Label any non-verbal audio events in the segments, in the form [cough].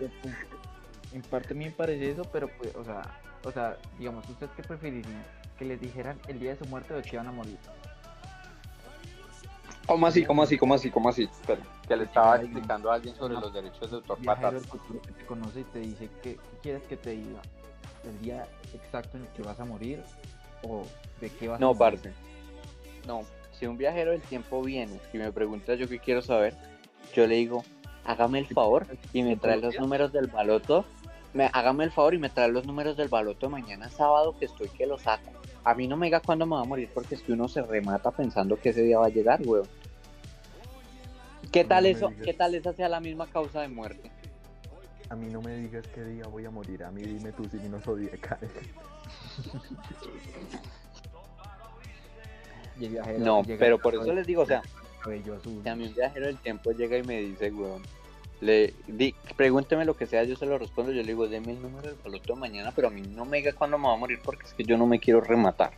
pero pues, en parte me parece eso, pero pues, o sea, o sea, digamos, ¿usted qué preferiría? ¿Que les dijeran el día de su muerte o que iban a morir? ¿Cómo así? ¿Cómo así? ¿Cómo así? ¿Cómo así? Espera, que le estaba Ay, explicando a alguien sobre los derechos de autor patas. que te conoce y te dice que ¿qué quieres que te diga el día exacto en el que vas a morir o de qué vas a No, morir. parce. No, si un viajero del tiempo viene y me pregunta yo qué quiero saber, yo le digo, hágame el favor y me trae los números del baloto. Me, hágame el favor y me trae los números del baloto mañana sábado que estoy que lo saco. A mí no me diga cuándo me va a morir porque es que uno se remata pensando que ese día va a llegar, weón. ¿Qué tal eso? ¿Qué tal esa sea la misma causa de muerte? A mí no me digas qué día voy a morir, a mí dime tu signo zodiacal. Y el viajero No, pero por eso les digo, o sea, cabello azul. Si a mí un viajero del tiempo llega y me dice, weón, le di, pregúnteme lo que sea, yo se lo respondo, yo le digo, deme el número del baloto de mañana, pero a mí no me diga cuándo me va a morir porque es que yo no me quiero rematar.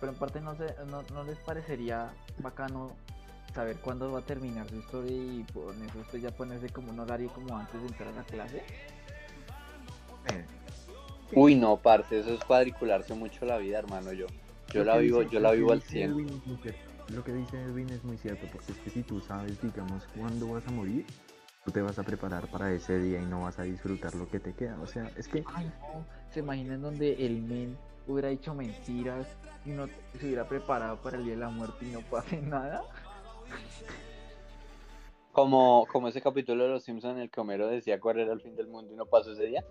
Pero en parte no, sé, no, no les parecería bacano saber cuándo va a terminar su historia y con eso usted ya ponerse como un horario como antes de entrar a la clase. Eh, Uy, no, parce, eso es cuadricularse mucho la vida, hermano, yo. Yo la vivo, dice- yo la vivo al dice 100. Edwin es muy cierto. Lo que dice Edwin es muy cierto, porque es que si tú sabes, digamos, cuándo vas a morir, tú te vas a preparar para ese día y no vas a disfrutar lo que te queda. O sea, es que Ay, no. ¿Se imaginan donde el men hubiera dicho mentiras y no se hubiera preparado para el día de la muerte y no pase nada? Como, como ese capítulo de Los Simpsons en el que Homero decía cuál era el fin del mundo y no pasó ese día.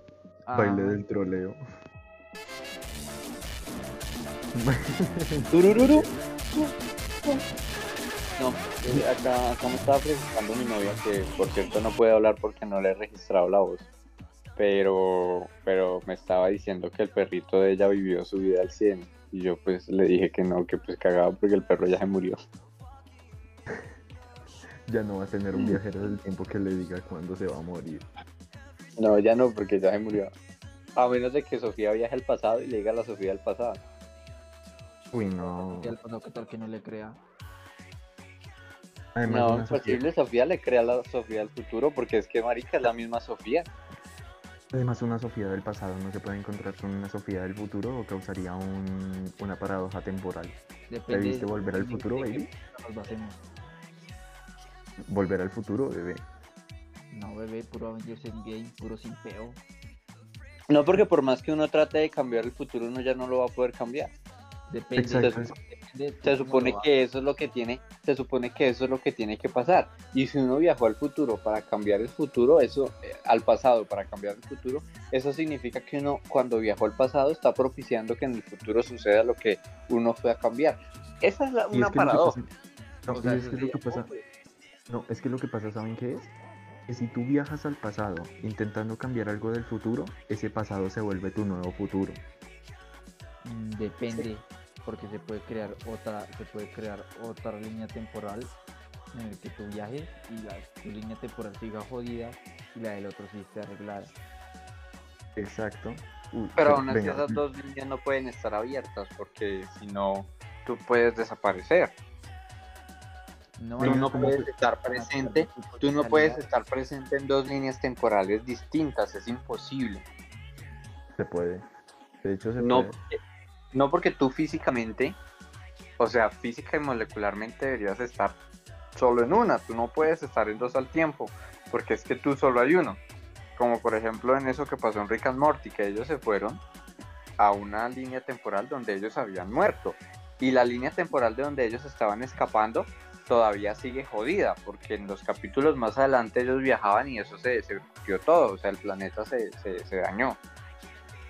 baile Ah, del troleo. Turururu. No, eh, acá, acá me estaba preguntando mi novia que por cierto no puede hablar porque no le he registrado la voz. Pero, pero me estaba diciendo que el perrito de ella vivió su vida al 100. Y yo pues le dije que no, que pues cagaba porque el perro ya se murió. Ya no va a tener un viajero del tiempo que le diga cuándo se va a morir. No, ya no, porque ya se murió. A menos de que Sofía viaje al pasado y le diga a la Sofía del pasado. Uy, no. y al pasado, ¿qué tal que no le crea? Además, No, una Sofía- imposible, Sofía le crea a la Sofía del futuro porque es que marica es la misma Sofía. Además, una Sofía del pasado no se puede encontrar con una Sofía del futuro o causaría un- una paradoja temporal. Depende viste Volver al Futuro, baby? Volver al futuro, bebé. No, bebé, puro Avengers Endgame, puro sin peo. No, porque por más que uno trate de cambiar el futuro, uno ya no lo va a poder cambiar. Depende, Se supone que eso es lo que tiene, se supone que eso es lo que tiene que pasar. Y si uno viajó al futuro para cambiar el futuro, eso eh, al pasado para cambiar el futuro, eso signifiga que uno cuando viajó al pasado está propiciando que en el futuro suceda lo que uno fue a cambiar. Esa es la- una es que paradoja. pasa- no, O y sea, es eso que lo sería que pasa, pobre. no, es que lo que pasa, ¿saben qué es? Que si tú viajas al pasado intentando cambiar algo del futuro, ese pasado se vuelve tu nuevo futuro. Mm, Depende, porque se puede crear otra, se puede crear otra línea temporal en el que tú viajes y la, tu línea temporal siga jodida y la del otro sí esté arreglada. Exacto. Uy, Pero aún así venga, esas dos líneas no pueden estar abiertas porque si no, tú puedes desaparecer. No, Tú no ¿cómo puedes estar presente Tú no puedes estar presente en dos líneas temporales distintas, es imposible. se puede. De hecho, se No puede. No porque tú físicamente, o sea, física y molecularmente deberías estar solo en una, tú no puedes estar en dos al tiempo, porque es que tú solo hay uno. Como por ejemplo en eso que pasó en Rick and Morty, que ellos se fueron a una línea temporal donde ellos habían muerto. Y la línea temporal de donde ellos estaban escapando todavía sigue jodida, porque en los capítulos más adelante ellos viajaban y eso se, se todo, o sea, el planeta se, se, se dañó.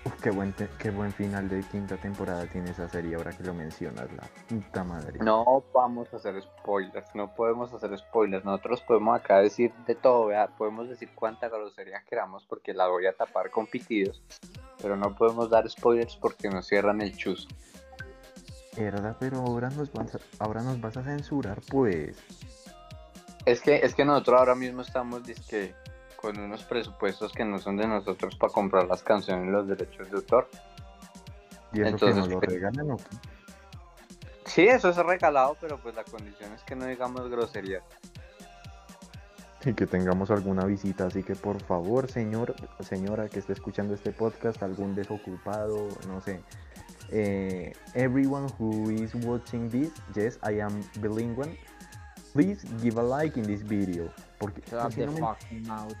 Uf, qué buen, te- qué buen final de quinta temporada tiene esa serie ahora que lo mencionas, la puta madre. No vamos a hacer spoilers, no podemos hacer spoilers. Nosotros podemos acá decir de todo, ¿vea? podemos decir cuánta grosería queramos porque la voy a tapar con pitidos, pero no podemos dar spoilers porque nos cierran el chus. Verdad, pero ahora nos, vas a, ahora nos vas a censurar, pues. Es que, es que nosotros ahora mismo estamos dizque, con unos presupuestos que no son de nosotros para comprar las canciones y los derechos de autor. Y eso Entonces, que nos lo pues- regalan o qué? Sí, eso es regalado, pero pues la condición es que no digamos groserías. y que tengamos alguna visita. Así que por favor, señor, señora que esté escuchando este podcast, algún desocupado, no sé. eh, everyone who is watching this, yes, I am bilingual. Please give a like in this video. Porque por Shut the no me, fucking mouth.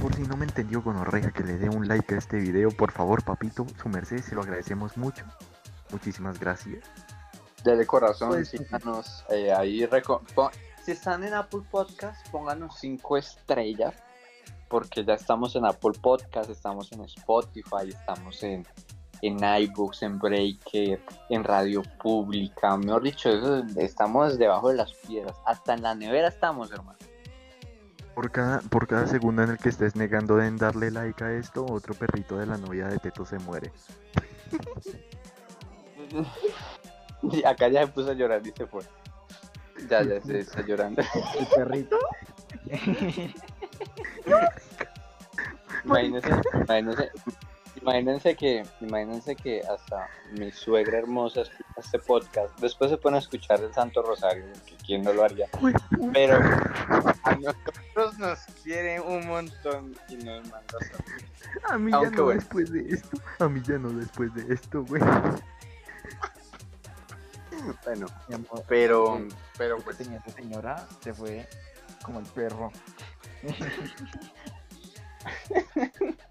Por si no me entendió gonorrea, que le dé un like a este video, por favor, papito, su merced, se lo agradecemos mucho. Muchísimas gracias. Dale corazón, Pues, síganos eh, ahí. Si están en Apple Podcast, pónganos 5 estrellas. Porque ya estamos en Apple Podcast, estamos en Spotify, estamos en, en iBooks, en Breaker, en Radio Pública. Mejor dicho, eso, estamos debajo de las piedras. Hasta en la nevera estamos, hermano. Por cada, por cada segundo en el que estés negando en darle like a esto, otro perrito de la novia de Teto se muere. Y [laughs] acá ya se puso a llorar y se fue. Ya, ya se está llorando. El perrito. [laughs] Imagínense, imagínense, imagínense que, imagínense que hasta mi suegra hermosa escucha este podcast, después se pone a escuchar el Santo Rosario, que quién no lo haría, pero a nosotros nos quiere un montón y nos manda saludos. A mí Aunque ya no bueno. después de esto. A mí ya no después de esto, güey. Bueno, pero, pero pues, tenía esa señora se fue como el perro. [laughs]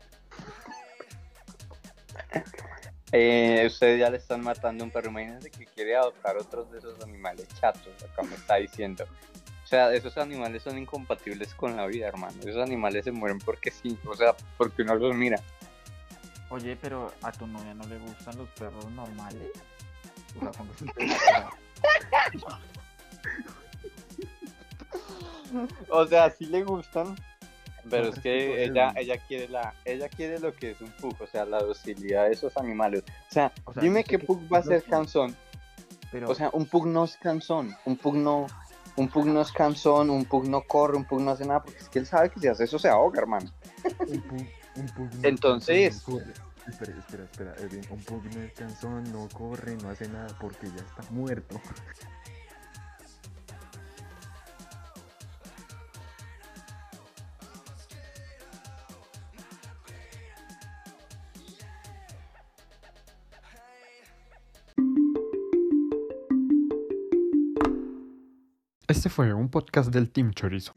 eh, ustedes ya le están matando un perro, imagínense que quiere adoptar otros de esos animales chatos, acá me está diciendo. O sea, esos animales son incompatibles con la vida, hermano. Esos animales se mueren porque sí, o sea, porque uno los mira. Oye, pero a tu novia no le gustan los perros normales. O sea, cuando se [laughs] O sea, sí le gustan, pero es que ella, ella quiere la, ella quiere lo que es un pug, o sea, la docilidad de esos animales. O sea, O sea, dime qué que pug va a ser. Pero, O sea, un pug no es cansón, un pug no, un pug no es cansón, un pug no corre, un pug no hace nada, porque es que él sabe que si hace eso se ahoga, hermano. Un pug, un pug no Entonces- no corre. Espera, espera, espera. Un pug no es cansón, no corre, no hace nada porque ya está muerto. Este fue un podcast del Team Chorizo.